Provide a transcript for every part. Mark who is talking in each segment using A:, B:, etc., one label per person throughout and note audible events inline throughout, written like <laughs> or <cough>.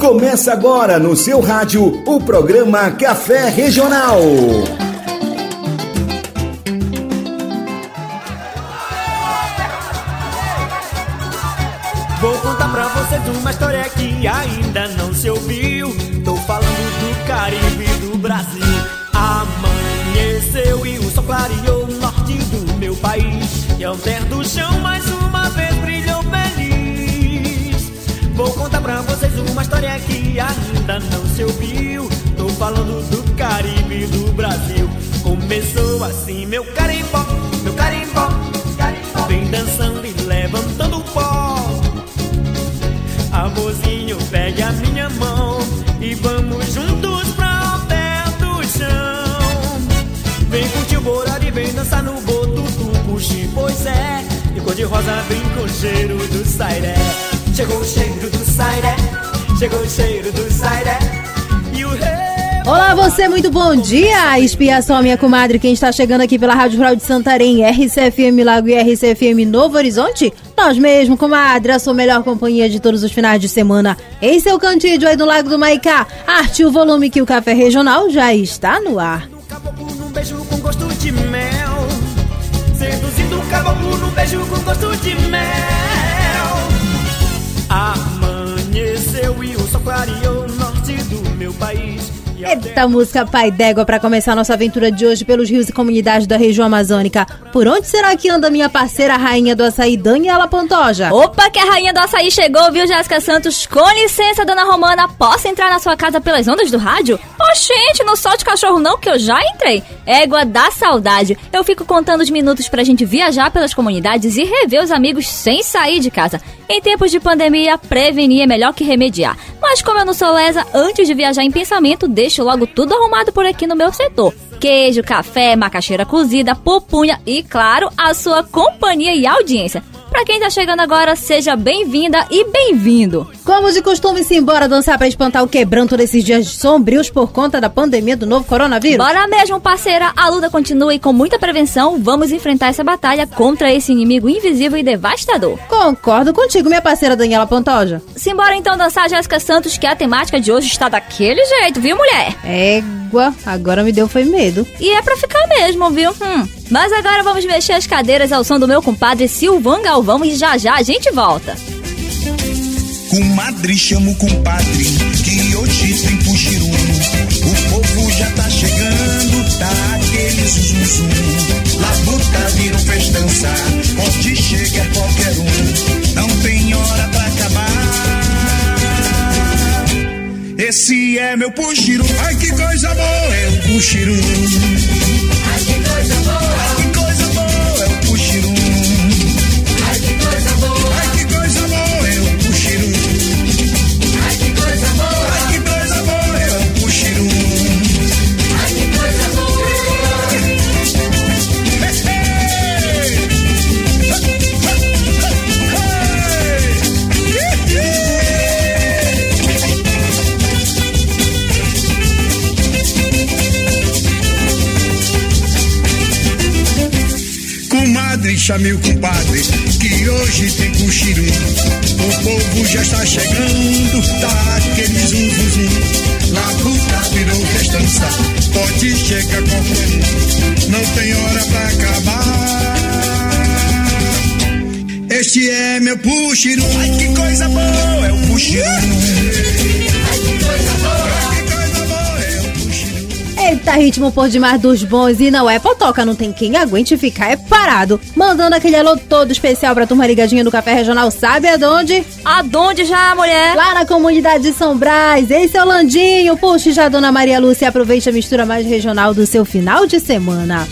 A: Começa agora no seu rádio o programa Café Regional.
B: Vou contar pra vocês uma história que ainda não se ouviu. Tô falando do Caribe do Brasil. Amanheceu e o sol clareou o norte do meu país. E ao ter do chão mais pra vocês uma história que ainda não se ouviu. Tô falando do Caribe do Brasil. Começou assim, meu carimbó, meu carimbó, carimbó. Vem dançando e levantando o pó. Amorzinho, pegue a minha mão e vamos juntos pra o pé do chão. Vem curtir o borado e vem dançar no boto do puxi, pois é. E cor de rosa vem com cheiro do sairé. Chegou o cheiro do sairé, chegou o cheiro do sairé. E o rei.
C: Olá, você, muito bom dia! Expiação, minha comadre, quem está chegando aqui pela Rádio Rural de Santarém, RCFM Lago e RCFM Novo Horizonte? Nós mesmo, comadre, a sua melhor companhia de todos os finais de semana. Em seu cantídio aí do Lago do Maicá, arte o volume que o Café Regional já está no ar.
B: Num beijo com gosto de mel. Seduzindo o caboclo num beijo com gosto de mel. Amanheceu e o sol clareou
C: Eita música Pai d'Égua para começar nossa aventura de hoje pelos rios e comunidades da região amazônica. Por onde será que anda minha parceira, rainha do açaí, Daniela Pantoja?
D: Opa, que a rainha do açaí chegou, viu, Jéssica Santos? Com licença, dona Romana, posso entrar na sua casa pelas ondas do rádio? Oxente, não solte cachorro não, que eu já entrei. Égua da saudade. Eu fico contando os minutos pra gente viajar pelas comunidades e rever os amigos sem sair de casa. Em tempos de pandemia, prevenir é melhor que remediar. Mas como eu não sou lesa, antes de viajar em pensamento, deixo logo tudo arrumado por aqui no meu setor. Queijo, café, macaxeira cozida, pupunha e, claro, a sua companhia e audiência. Pra quem tá chegando agora, seja bem-vinda e bem-vindo.
C: Como de costume, se embora dançar para espantar o quebranto desses dias sombrios por conta da pandemia do novo coronavírus?
D: Bora mesmo, parceira, a luta continua e com muita prevenção, vamos enfrentar essa batalha contra esse inimigo invisível e devastador.
C: Concordo contigo, minha parceira Daniela Pantoja.
D: Simbora então dançar Jéssica Santos, que a temática de hoje está daquele jeito, viu, mulher?
C: Égua, agora me deu foi medo.
D: E é pra ficar mesmo, viu? Hum. Mas agora vamos mexer as cadeiras ao som do meu compadre Silvan Galvão e já já a gente volta.
E: Comadre, chama o compadre, que hoje tem puxirum. O povo já tá chegando, tá aquele zum zum Labuta vira um festança, pode chegar qualquer um. Não tem hora pra acabar. Esse é meu puxirum, ai que coisa boa é o puxirum. Ai que coisa boa, Chame o compadre, que hoje tem puxirum. O povo já está chegando, tá aquele zum zum zum. Na puta virou festança, pode chegar qualquer um. Não tem hora pra acabar. Este é meu puxirum. Ai, que coisa boa é o puxirum.
C: Eita, ritmo por demais dos bons e não é potoca, não tem quem aguente ficar é parado. Mandando aquele alô todo especial pra turma ligadinha do Café Regional, sabe aonde?
D: Aonde já, mulher?
C: Lá na comunidade de São Brás. Esse é o Landinho. Puxe já, dona Maria Lúcia, e aproveite a mistura mais regional do seu final de semana.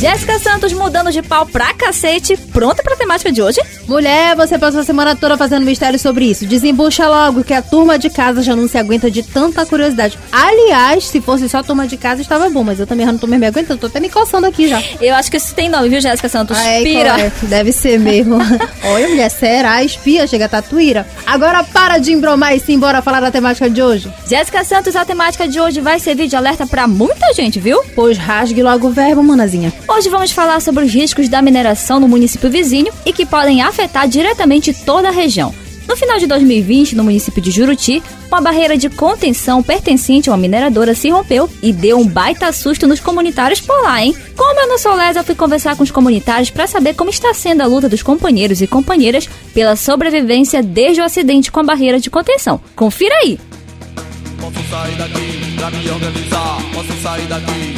D: Jéssica Santos mudando de pau pra cacete, pronta pra temática de hoje?
C: Mulher, você passou a semana toda fazendo mistério sobre isso. Desembucha logo que a turma de casa já não se aguenta de tanta curiosidade. Aliás, se fosse só a turma de casa, estava bom, mas eu também já não tô me aguentando, tô até me coçando aqui já.
D: Eu acho que isso tem nome, viu, Jéssica Santos?
C: Ai,
D: Pira.
C: correto, deve ser mesmo. <laughs> Olha, mulher, será? Espia, chega a tatuíra. Agora para de embromar e sim, bora falar da temática de hoje.
D: Jéssica Santos, a temática de hoje vai servir de alerta pra muita gente, viu?
C: Pois rasgue logo o verbo, manazinha.
D: Hoje vamos falar sobre os riscos da mineração no município vizinho e que podem afetar diretamente toda a região. No final de 2020, no município de Juruti, uma barreira de contenção pertencente a uma mineradora se rompeu e deu um baita susto nos comunitários por lá, hein? Como eu não sou lesa, fui conversar com os comunitários para saber como está sendo a luta dos companheiros e companheiras pela sobrevivência desde o acidente com a barreira de contenção. Confira aí!
F: Posso sair daqui pra me organizar. Posso sair daqui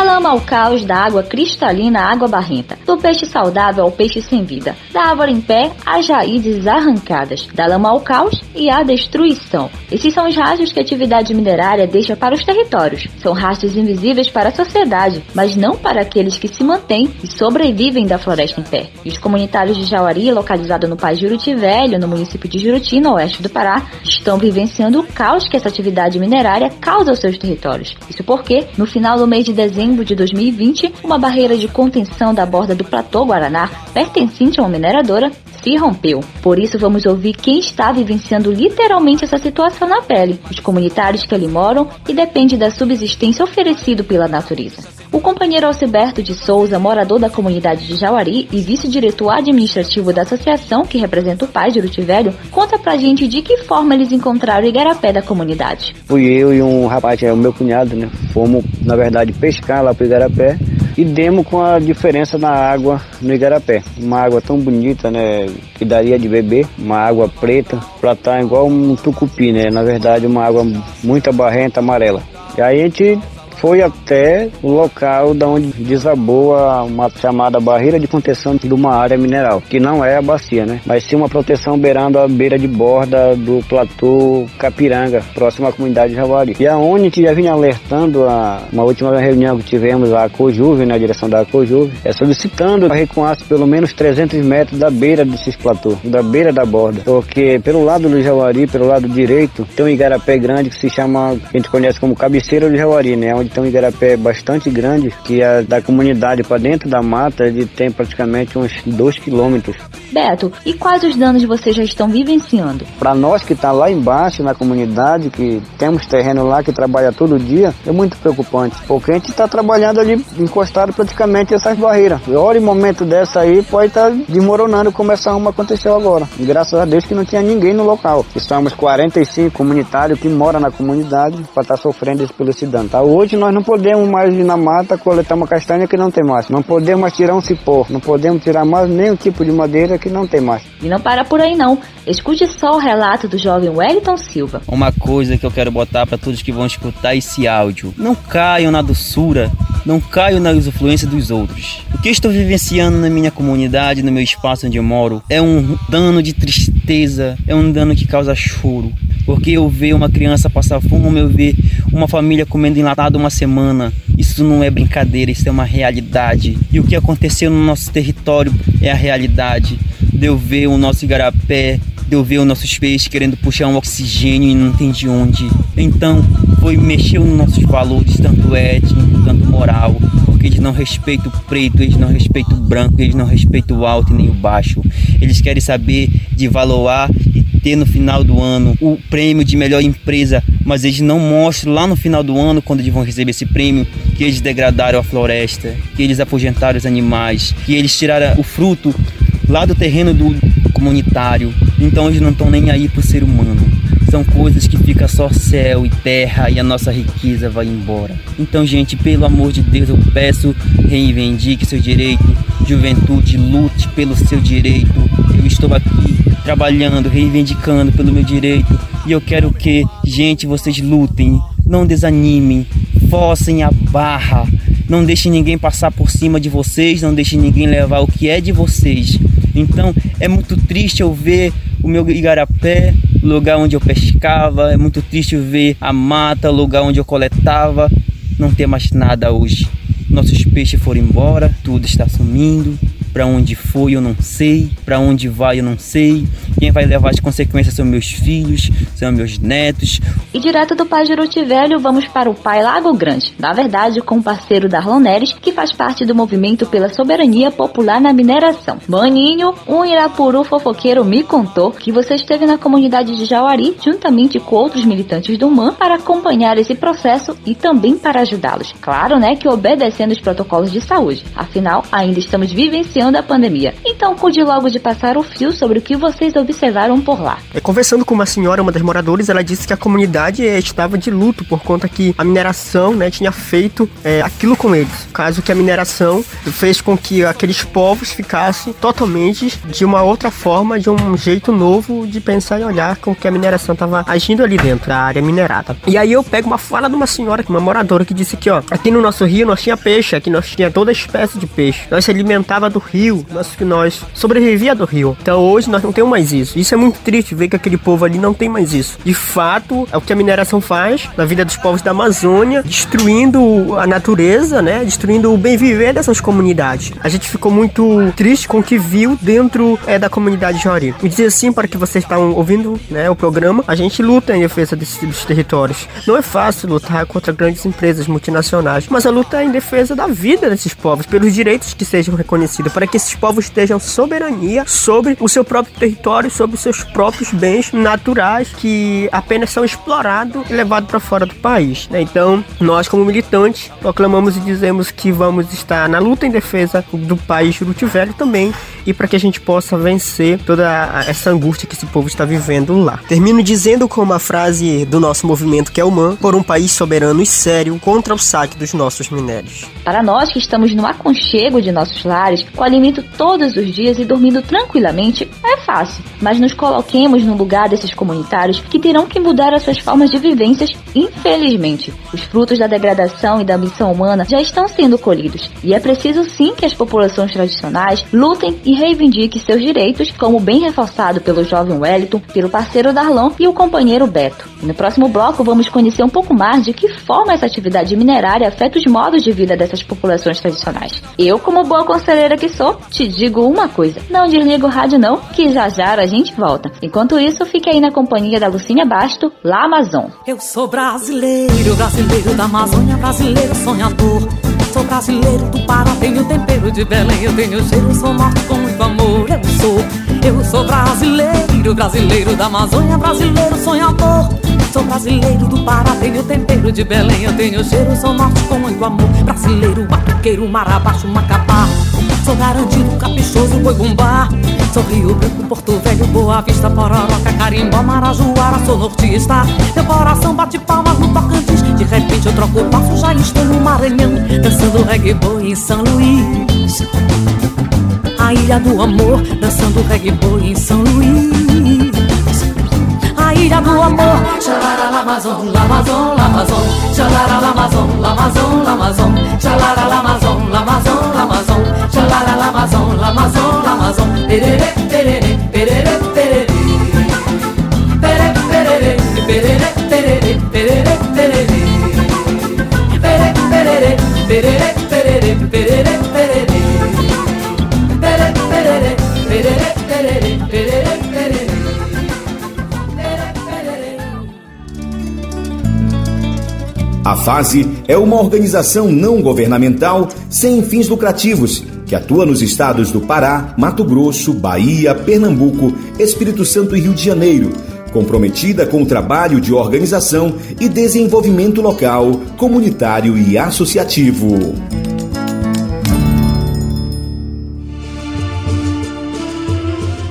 G: Da lama ao caos, da água cristalina à água barrenta, do peixe saudável ao peixe sem vida, da árvore em pé às raízes arrancadas, da lama ao caos e à destruição. Esses são os rastros que a atividade minerária deixa para os territórios. São rastros invisíveis para a sociedade, mas não para aqueles que se mantêm e sobrevivem da floresta em pé. E os comunitários de Jauari, localizado no Pai Juruti Velho, no município de Juruti, no oeste do Pará, estão vivenciando o caos que essa atividade minerária causa aos seus territórios. Isso porque, no final do mês de dezembro de 2020, uma barreira de contenção da borda do Platô Guaraná, pertencente a uma mineradora, se rompeu. Por isso, vamos ouvir quem está vivenciando literalmente essa situação na pele, os comunitários que ali moram e depende da subsistência oferecido pela natureza. O companheiro Alciberto de Souza, morador da comunidade de Jauari e vice-diretor administrativo da associação que representa o pai de Velho, conta pra gente de que forma eles encontraram o igarapé da comunidade.
H: Fui eu e um rapaz, é o meu cunhado, né? Fomos, na verdade, pescar lá pro Igarapé e demos com a diferença na água no Igarapé. Uma água tão bonita, né? Que daria de beber, uma água preta, pra estar igual um tucupi, né? Na verdade, uma água muito barrenta, amarela. E aí a gente foi até o local da onde desabou uma chamada barreira de contenção de uma área mineral, que não é a bacia, né? Mas sim uma proteção beirando a beira de borda do platô Capiranga, próximo à comunidade de Javari. E a gente já vinha alertando a uma última reunião que tivemos a Cojuve, na direção da Cojuve, é solicitando a recuasse pelo menos 300 metros da beira desses platôs, da beira da borda, porque pelo lado do Javari, pelo lado direito, tem um igarapé grande que se chama, que a gente conhece como cabeceira do Javari, né? Onde tem um igarapé bastante grande, que é da comunidade para dentro da mata, ele tem praticamente uns 2 quilômetros.
G: Beto, e quais os danos vocês já estão vivenciando?
H: Para nós que está lá embaixo na comunidade, que temos terreno lá que trabalha todo dia, é muito preocupante, porque a gente está trabalhando ali encostado praticamente essas barreiras. E hora e momento dessa aí pode estar tá desmoronando como essa uma aconteceu agora. E graças a Deus que não tinha ninguém no local. Estamos 45 comunitários que moram na comunidade para estar tá sofrendo esse, pelo esse dano. Tá? Hoje nós não podemos mais ir na mata coletar uma castanha que não tem mais. Não podemos mais tirar um cipó. Não podemos tirar mais nenhum tipo de madeira que não tem mais.
G: E não para por aí não. Escute só o relato do jovem Wellington Silva.
I: Uma coisa que eu quero botar para todos que vão escutar esse áudio: não caiam na doçura, não caiam na influência dos outros. O que eu estou vivenciando na minha comunidade, no meu espaço onde eu moro, é um dano de tristeza, é um dano que causa choro. Porque eu ver uma criança passar fome, eu ver uma família comendo enlatado uma semana, isso não é brincadeira, isso é uma realidade. E o que aconteceu no nosso território é a realidade. De eu ver o nosso igarapé, de eu ver os nossos peixes querendo puxar um oxigênio e não tem de onde. Então, foi mexer nos nossos valores, tanto étnico, tanto moral, porque eles não respeitam o preto, eles não respeitam o branco, eles não respeitam o alto e nem o baixo. Eles querem saber de valorar e ter no final do ano o prêmio de melhor empresa, mas eles não mostram lá no final do ano, quando eles vão receber esse prêmio, que eles degradaram a floresta, que eles afugentaram os animais, que eles tiraram o fruto lá do terreno do comunitário. Então eles não estão nem aí pro ser humano. São coisas que fica só céu e terra e a nossa riqueza vai embora. Então, gente, pelo amor de Deus, eu peço, reivindique seu direito. Juventude, lute pelo seu direito. Eu estou aqui trabalhando, reivindicando pelo meu direito. E eu quero que, gente, vocês lutem, não desanimem, forcem a barra Não deixe ninguém passar por cima de vocês, não deixe ninguém levar o que é de vocês. Então é muito triste eu ver o meu igarapé, o lugar onde eu pescava, é muito triste ver a mata, o lugar onde eu coletava, não ter mais nada hoje. Nossos peixes foram embora, tudo está sumindo. Para onde foi eu não sei, para onde vai eu não sei. Quem vai levar as consequências são meus filhos, são meus netos.
G: E direto do Pai Juruti Velho, vamos para o Pai Lago Grande. Na verdade, com o parceiro Darlon Neres, que faz parte do movimento pela soberania popular na mineração. Maninho, um Irapuru fofoqueiro me contou que você esteve na comunidade de Jauari, juntamente com outros militantes do MAN, para acompanhar esse processo e também para ajudá-los. Claro, né, que obedecendo os protocolos de saúde. Afinal, ainda estamos vivenciando a pandemia. Então, cuide logo de passar o fio sobre o que vocês observaram por lá.
J: É, conversando com uma senhora, uma das moradoras, ela disse que a comunidade é, estava de luto por conta que a mineração né, tinha feito é, aquilo com eles. Caso que a mineração fez com que aqueles povos ficassem totalmente de uma outra forma, de um jeito novo de pensar e olhar com que a mineração estava agindo ali dentro da área minerada. E aí eu pego uma fala de uma senhora, uma moradora, que disse que, ó, aqui no nosso rio nós tinha peixe, aqui nós tinha toda espécie de peixe. Nós se alimentava do rio, nós que nós sobrevivia do rio. Então hoje nós não temos mais isso. Isso é muito triste ver que aquele povo ali não tem mais isso. De fato, é o que a mineração faz na vida dos povos da Amazônia, destruindo a natureza, né? Destruindo o bem viver dessas comunidades. A gente ficou muito triste com o que viu dentro é, da comunidade Jori. E dizer assim para que vocês estão ouvindo, né, o programa, a gente luta em defesa desses dos territórios. Não é fácil lutar contra grandes empresas multinacionais, mas a luta é em defesa da vida desses povos, pelos direitos que sejam reconhecidos, para que esses povos tenham soberania sobre o seu próprio território, sobre os seus próprios bens naturais que apenas são explorados e levados para fora do país. Né? Então, nós como militantes proclamamos e dizemos que vamos estar na luta em defesa do país Juruti Velho também e para que a gente possa vencer toda essa angústia que esse povo está vivendo lá. Termino dizendo com uma frase do nosso movimento que é o MAN, por um país soberano e sério contra o saque dos nossos minérios.
G: Para nós que estamos no aconchego de nossos lares, alimento todos os dias e dormindo tranquilamente, é fácil. Mas nos coloquemos no lugar desses comunitários que terão que mudar as suas formas de vivências, infelizmente. Os frutos da degradação e da ambição humana já estão sendo colhidos. E é preciso sim que as populações tradicionais lutem e reivindiquem seus direitos, como bem reforçado pelo jovem Wellington, pelo parceiro Darlon e o companheiro Beto. No próximo bloco vamos conhecer um pouco mais de que forma essa atividade minerária afeta os modos de vida dessas populações tradicionais. Eu, como boa conselheira que sou, te digo uma coisa: não desliga o rádio não, que já já a gente volta. Enquanto isso, fique aí na companhia da Lucinha Basto, lá Amazon.
K: Eu sou brasileiro, brasileiro da Amazônia, brasileiro sonhador. Sou brasileiro do Pará, tenho tempero de Belém, eu tenho cheiro, sou morto com muito amor. Eu sou, eu sou brasileiro, brasileiro da Amazônia, brasileiro sonhador. Sou brasileiro do Pará, tenho tempero de Belém, eu tenho cheiro, sou norte com muito amor. Brasileiro, batuqueiro, mar abaixo, macapá. Sou garantido, caprichoso, boi bumbá. Sou Rio Branco, Porto Velho, Boa Vista, Pororoca, Carimbó, Marajoara, sou nortista. Meu coração bate palmas no Tocantins. De repente eu troco o passo, já estou no Maranhão, dançando reggae boi em São Luís. A ilha do amor, dançando reggae boi em São Luís. A ilha do amor, xalara lamazon, lamazon, lamazon, xalara lamazon, lamazon, lamazon, xalara lamazon, lamazon, lamazon, xalara lamazon, lamazon, lamazon, perere,
A: A FASE é uma organização não governamental sem fins lucrativos que atua nos estados do Pará, Mato Grosso, Bahia, Pernambuco, Espírito Santo e Rio de Janeiro, comprometida com o trabalho de organização e desenvolvimento local, comunitário e associativo.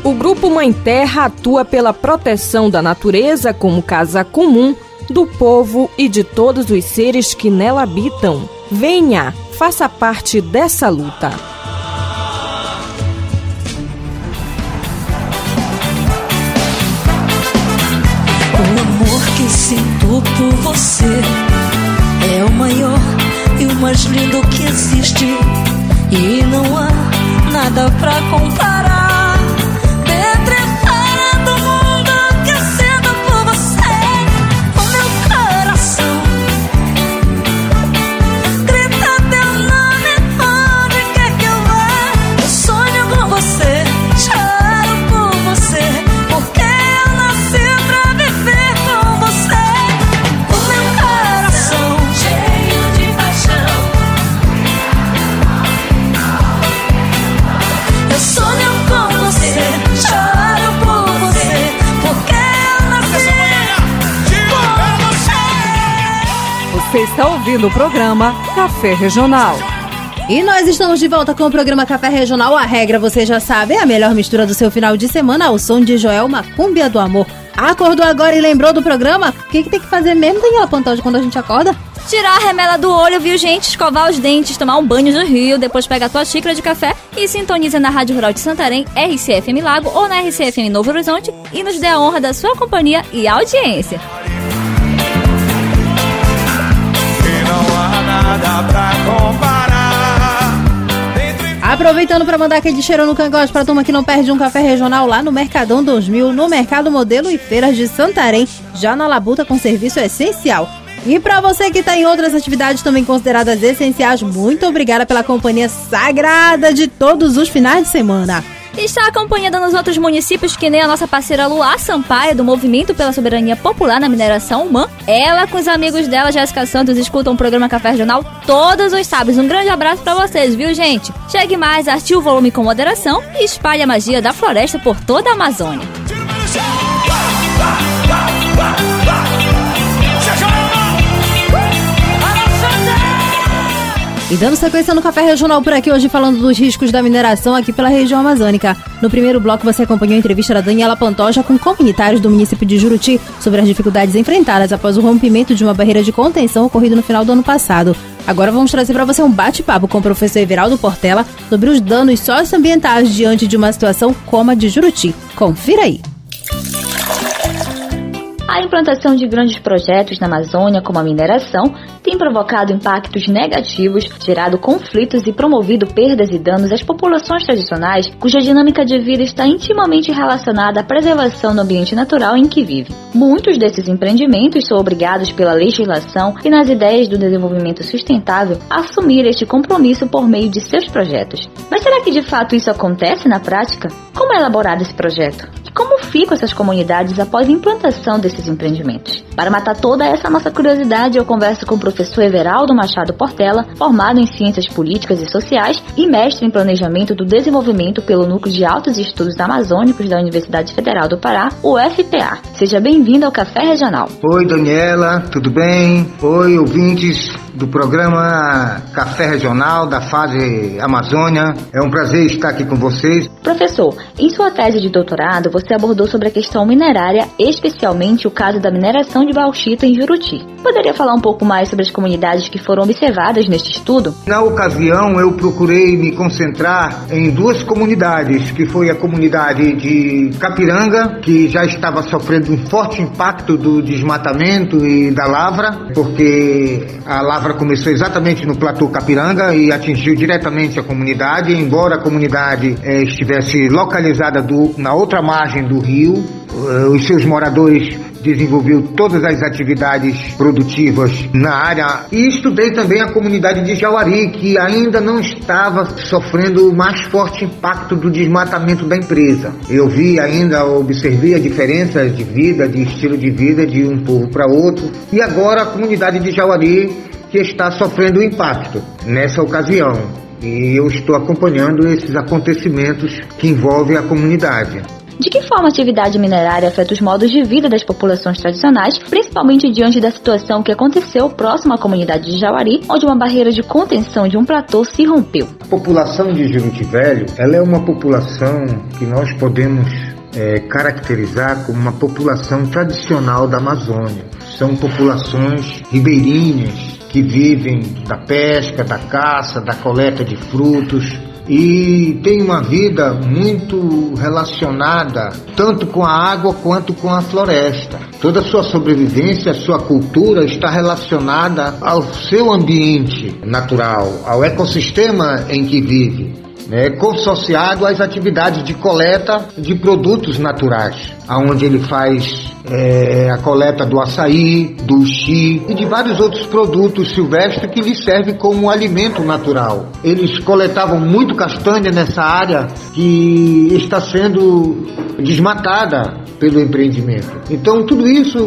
L: O Grupo Mãe Terra atua pela proteção da natureza como casa comum do povo e de todos os seres que nela habitam. Venha, faça parte dessa luta.
M: O amor que sinto por você é o maior e o mais lindo que existe. E não há nada pra comparar.
L: Ouvindo o programa Café Regional.
C: E nós estamos de volta com o programa Café Regional. A regra você já sabe, é a melhor mistura do seu final de semana ao som de Joel Macúmbia do Amor. Acordou agora e lembrou do programa? O que, que tem que fazer mesmo, Daniela Pantoja, quando a gente acorda?
D: Tirar a remela do olho, viu, gente? Escovar os dentes, tomar um banho no rio, depois pega a tua xícara de café e sintoniza na Rádio Rural de Santarém, RCFM Lago ou na RCFM Novo Horizonte e nos dê a honra da sua companhia e audiência.
N: Pra comparar.
C: Aproveitando para mandar aquele cheiro no cangote pra turma que não perde um café regional lá no Mercadão 2000, no Mercado Modelo e Feiras de Santarém, já na Labuta com serviço essencial. E para você que está em outras atividades também consideradas essenciais, muito obrigada pela companhia sagrada de todos os finais de semana.
D: Está acompanhando nos outros municípios que nem a nossa parceira Luá Sampaio, do Movimento pela Soberania Popular na Mineração Humã. Ela com os amigos dela, Jéssica Santos, escutam o programa Café Regional todos os sábados. Um grande abraço para vocês, viu, gente? Chegue mais, artie o volume com moderação e espalhe a magia da floresta por toda a Amazônia.
C: E dando sequência no Café Regional por aqui hoje falando dos riscos da mineração aqui pela região amazônica. No primeiro bloco você acompanhou a entrevista da Daniela Pantoja com comunitários do município de Juruti sobre as dificuldades enfrentadas após o rompimento de uma barreira de contenção ocorrido no final do ano passado. Agora vamos trazer para você um bate-papo com o professor Everaldo Portela sobre os danos socioambientais diante de uma situação como a de Juruti. Confira aí.
G: A implantação de grandes projetos na Amazônia, como a mineração, tem provocado impactos negativos, gerado conflitos e promovido perdas e danos às populações tradicionais, cuja dinâmica de vida está intimamente relacionada à preservação do ambiente natural em que vive. Muitos desses empreendimentos são obrigados pela legislação e nas ideias do desenvolvimento sustentável a assumir este compromisso por meio de seus projetos. Mas será que de fato isso acontece na prática? Como é elaborado esse projeto? E como ficam essas comunidades após a implantação desses empreendimentos? Para matar toda essa nossa curiosidade, eu converso com o professor Everaldo Machado Portela, formado em Ciências Políticas e Sociais e mestre em Planejamento do Desenvolvimento pelo Núcleo de Altos Estudos Amazônicos da Universidade Federal do Pará, o FPA. Seja bem-vindo ao Café Regional.
O: Oi, Daniela, tudo bem? Oi, ouvintes do programa Café Regional da fase Amazônia. É um prazer estar aqui com vocês.
G: Professor, em sua tese de doutorado, você abordou sobre a questão minerária, especialmente o caso da mineração de bauxita em Juruti. Poderia falar um pouco mais sobre as comunidades que foram observadas neste estudo?
O: Na ocasião, eu procurei me concentrar em duas comunidades, que foi a comunidade de Capiranga, que já estava sofrendo um forte impacto do desmatamento e da lavra, porque a lavra começou exatamente no platô Capiranga e atingiu diretamente a comunidade, embora a comunidade eh, estivesse localizada do- na outra margem do rio, eh, os seus moradores desenvolveu todas as atividades produtivas na área e estudei também a comunidade de Jauari, que ainda não estava sofrendo o mais forte impacto do desmatamento da empresa. Eu vi ainda, observei a diferença de vida, de estilo de vida de um povo para outro e agora a comunidade de Jauari que está sofrendo o impacto nessa ocasião. E eu estou acompanhando esses acontecimentos que envolvem a comunidade.
G: De que forma a atividade minerária afeta os modos de vida das populações tradicionais, principalmente diante da situação que aconteceu próximo à comunidade de Jauari, onde uma barreira de contenção de um platô se rompeu?
O: A população de Juruti Velho, ela é uma população que nós podemos é, caracterizar como uma população tradicional da Amazônia. São populações ribeirinhas que vivem da pesca, da caça, da coleta de frutos e tem uma vida muito relacionada tanto com a água quanto com a floresta. Toda a sua sobrevivência, a sua cultura está relacionada ao seu ambiente natural, ao ecossistema em que vive né, consociado às atividades de coleta de produtos naturais, aonde ele faz é, a coleta do açaí, do chi e de vários outros produtos silvestres que lhe servem como alimento natural. Eles coletavam muito castanha nessa área que está sendo desmatada pelo empreendimento. Então tudo isso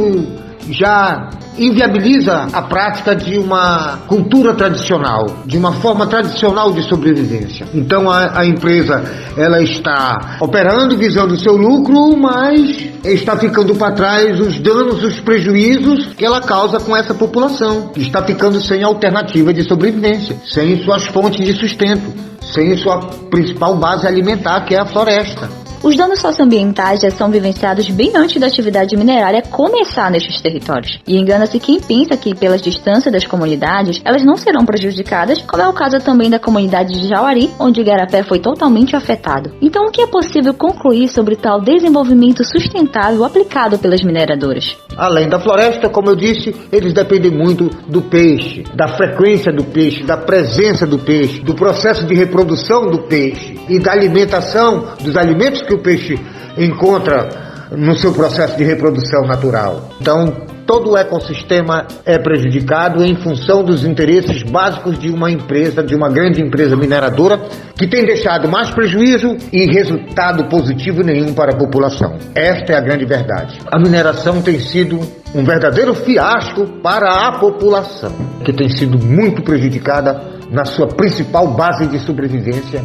O: já inviabiliza a prática de uma cultura tradicional, de uma forma tradicional de sobrevivência. Então a, a empresa ela está operando visando o seu lucro, mas está ficando para trás os danos, os prejuízos que ela causa com essa população, que está ficando sem alternativa de sobrevivência, sem suas fontes de sustento, sem sua principal base alimentar, que é a floresta.
G: Os danos socioambientais já são vivenciados bem antes da atividade minerária começar nestes territórios. E engana-se quem pensa que, pelas distâncias das comunidades, elas não serão prejudicadas, como é o caso também da comunidade de Jauari, onde o Igarapé foi totalmente afetado. Então, o que é possível concluir sobre tal desenvolvimento sustentável aplicado pelas mineradoras?
O: Além da floresta, como eu disse, eles dependem muito do peixe, da frequência do peixe, da presença do peixe, do processo de reprodução do peixe e da alimentação, dos alimentos que o peixe encontra no seu processo de reprodução natural. Então, todo o ecossistema é prejudicado em função dos interesses básicos de uma empresa, de uma grande empresa mineradora, que tem deixado mais prejuízo e resultado positivo nenhum para a população. Esta é a grande verdade. A mineração tem sido um verdadeiro fiasco para a população, que tem sido muito prejudicada na sua principal base de sobrevivência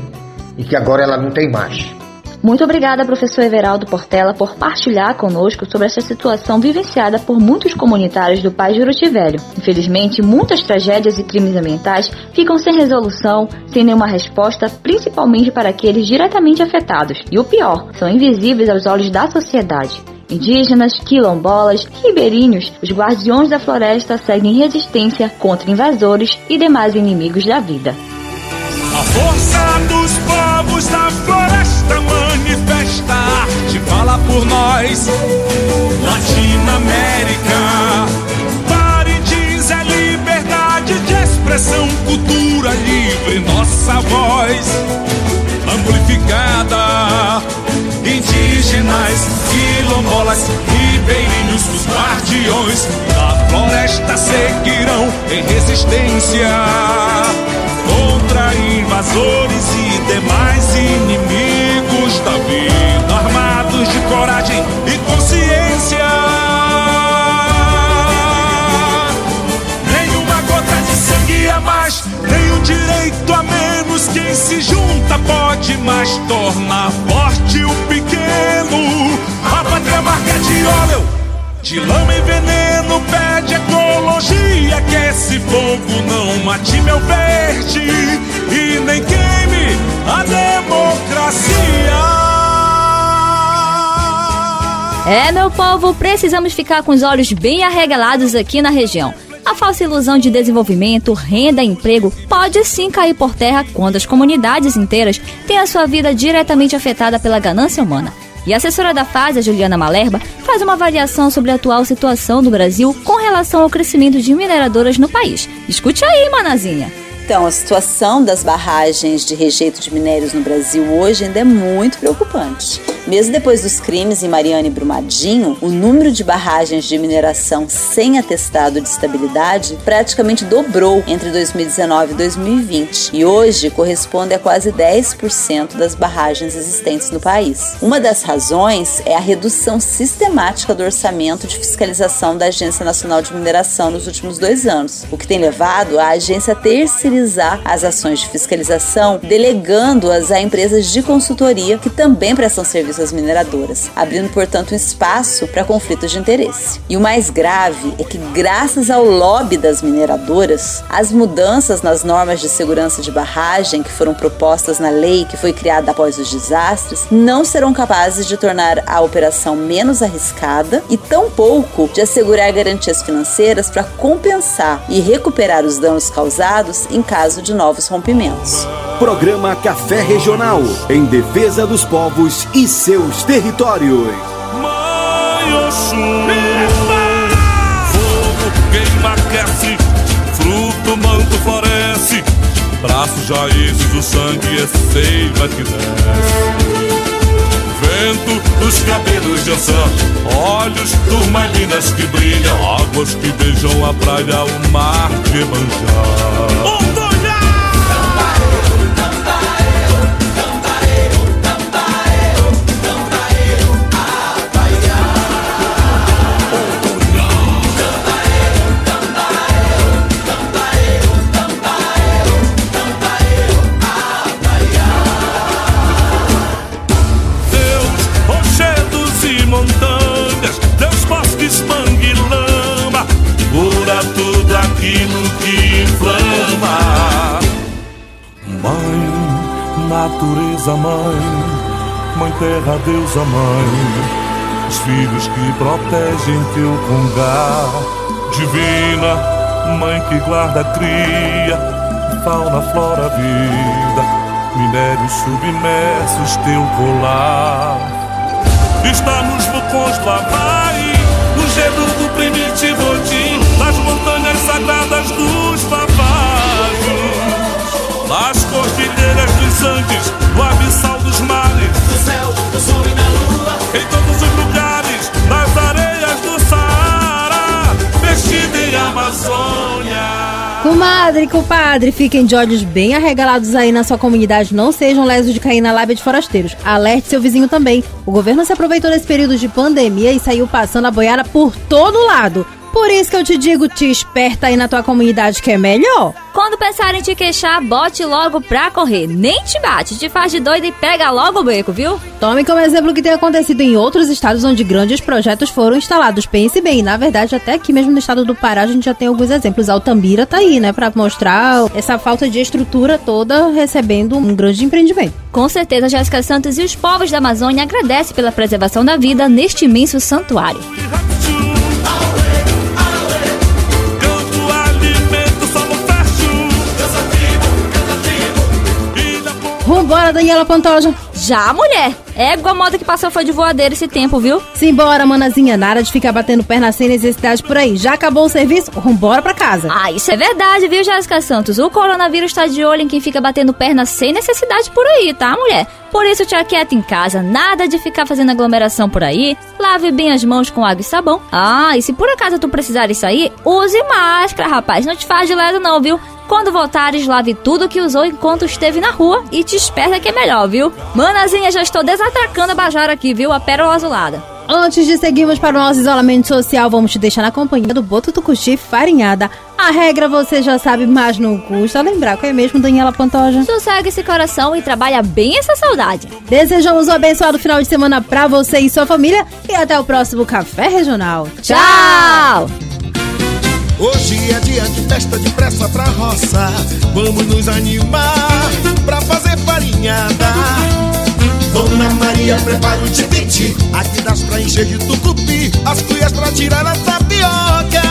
O: e que agora ela não tem mais.
G: Muito obrigada, professor Everaldo Portela, por partilhar conosco sobre essa situação vivenciada por muitos comunitários do Pai Juruti Velho. Infelizmente, muitas tragédias e crimes ambientais ficam sem resolução, sem nenhuma resposta, principalmente para aqueles diretamente afetados. E o pior, são invisíveis aos olhos da sociedade. Indígenas, quilombolas, ribeirinhos, os guardiões da floresta seguem resistência contra invasores e demais inimigos da vida.
N: A força dos povos da floresta manifesta arte, fala por nós. Latinoamérica, Parintins é liberdade de expressão, cultura livre, nossa voz amplificada. Indígenas, quilombolas, ribeirinhos, os guardiões da floresta seguirão em resistência contra invasores e demais inimigos da vida, armados de coragem e consciência. Nenhuma gota de sangue a mais, nenhum direito a menos. Quem se junta pode mais tornar forte o pequeno. A pátria marca de óleo. De lama e veneno pede ecologia Que esse fogo não mate meu verde E nem queime a democracia
D: É, meu povo, precisamos ficar com os olhos bem arregalados aqui na região. A falsa ilusão de desenvolvimento, renda e emprego pode sim cair por terra quando as comunidades inteiras têm a sua vida diretamente afetada pela ganância humana. E a assessora da fase, Juliana Malerba, faz uma avaliação sobre a atual situação do Brasil com relação ao crescimento de mineradoras no país. Escute aí, manazinha.
P: Então, a situação das barragens de rejeito de minérios no Brasil hoje ainda é muito preocupante. Mesmo depois dos crimes em Mariana e Brumadinho, o número de barragens de mineração sem atestado de estabilidade praticamente dobrou entre 2019 e 2020 e hoje corresponde a quase 10% das barragens existentes no país. Uma das razões é a redução sistemática do orçamento de fiscalização da Agência Nacional de Mineração nos últimos dois anos, o que tem levado a agência a terceirizar as ações de fiscalização, delegando-as a empresas de consultoria que também prestam serviço às mineradoras, abrindo, portanto, um espaço para conflitos de interesse. E o mais grave é que, graças ao lobby das mineradoras, as mudanças nas normas de segurança de barragem que foram propostas na lei que foi criada após os desastres não serão capazes de tornar a operação menos arriscada e tampouco de assegurar garantias financeiras para compensar e recuperar os danos causados em caso de novos rompimentos.
A: Programa Café Regional, em defesa dos povos e seus territórios.
N: Mãe Oxum, fogo queima, aquece, fruto, manto, floresce, braços, jaízes, o sangue é seiva que desce. Vento dos cabelos de ançã, olhos turmalinas que brilham, águas que beijam a praia, o mar de Emanjá. Mãe, natureza, mãe, mãe terra, deusa, mãe, os filhos que protegem teu congar. Divina, mãe que guarda, cria, fauna, flora, vida minérios submersos teu colar. Vulcões do Havaí, no gelo do primitivo Odin, nas montanhas sagradas dos Vavajos, nas Andes, no abissal dos mares, no céu, no sol e na lua, em todos os lugares, nas areias do Saara, vestida em Amazônia.
C: Comadre, compadre, fiquem de olhos bem arregalados aí na sua comunidade. Não sejam lesos de cair na lábia de forasteiros. Alerte seu vizinho também. O governo se aproveitou desse período de pandemia e saiu passando a boiada por todo lado. Por isso que eu te digo, te esperta aí na tua comunidade que é melhor.
D: Quando pensarem em te queixar, bote logo pra correr. Nem te bate, te faz de doida e pega logo o beco, viu?
C: Tome como exemplo o que tem acontecido em outros estados onde grandes projetos foram instalados. Pense bem, na verdade, até aqui mesmo no estado do Pará a gente já tem alguns exemplos. Altambira tá aí, né, pra mostrar essa falta de estrutura toda recebendo um grande empreendimento.
D: Com certeza, Jéssica Santos e os povos da Amazônia agradecem pela preservação da vida neste imenso santuário.
C: Vambora, Daniela Pantoja.
D: Já, mulher. Égua moda que passou foi de voadeira esse tempo, viu?
C: Simbora, manazinha. Nada de ficar batendo perna sem necessidade por aí. Já acabou o serviço? Vambora pra casa.
D: Ah, isso é verdade, viu, Jéssica Santos? O coronavírus tá de olho em quem fica batendo perna sem necessidade por aí, tá, mulher? Por isso, te aquieta em casa. Nada de ficar fazendo aglomeração por aí. Lave bem as mãos com água e sabão. Ah, e se por acaso tu precisares sair, use máscara, rapaz. Não te faz de ledo não, viu? Quando voltares, lave tudo que usou enquanto esteve na rua e te esperta que é melhor, viu? Manazinha, já estou desatracando a Bajara aqui, viu? A pérola azulada.
C: Antes de seguirmos para o nosso isolamento social, vamos te deixar na companhia do Boto Tucuxi farinhada. A regra você já sabe, mas não custa lembrar qual é mesmo, Daniela Pantoja.
D: Sossega esse coração e trabalha bem essa saudade.
C: Desejamos um abençoado final de semana pra você e sua família e até o próximo Café Regional.
D: Tchau!
Q: Hoje é dia de festa depressa pra roça. Vamos nos animar pra fazer farinhada. Dona Maria, prepara o tipiti. Aqui das pra encher de tucupi. As cuias pra tirar a tapioca.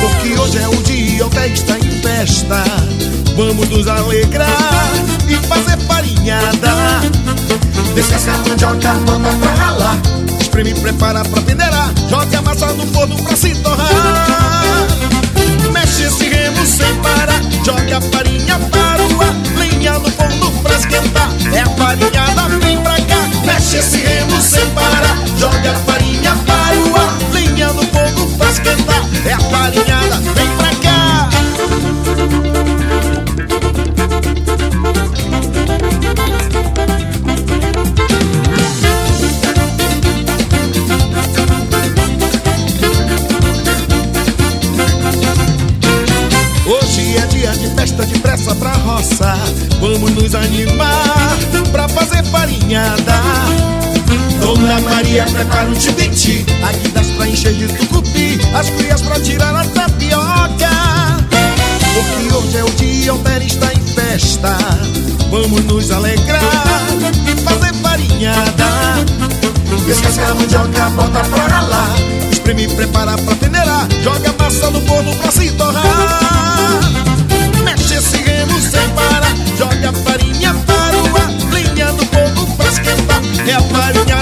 Q: Porque hoje é o dia, o pé está em festa. Vamos nos alegrar e fazer farinhada. Descasca a mandioca, bota pra ralar. Espreme, prepara pra peneirar. Joga a massa no forno pra se torrar. Mexe esse remo sem parar. Joga a farinha para o ar. Linha no forno pra esquentar. É a farinhada, vem pra cá. Mexe esse remo sem parar. Joga a farinha para o ar. Linha no forno pra esquentar. É a farinhada, vem pra cá. Festa depressa pra roça. Vamos nos animar pra fazer farinhada. Dona Maria prepara o tipiti. Aqui das pra encher de tucupi. As crias pra tirar a tapioca. Porque hoje é o dia, o pé está em festa. Vamos nos alegrar e fazer farinhada. Descasca a mandioca, bota pra ralar. Espreme, prepara pra peneirar. Joga a massa no forno pra se torrar sem parar. Joga a farinha para o ar, linha do povo faz esquentar. É a farinha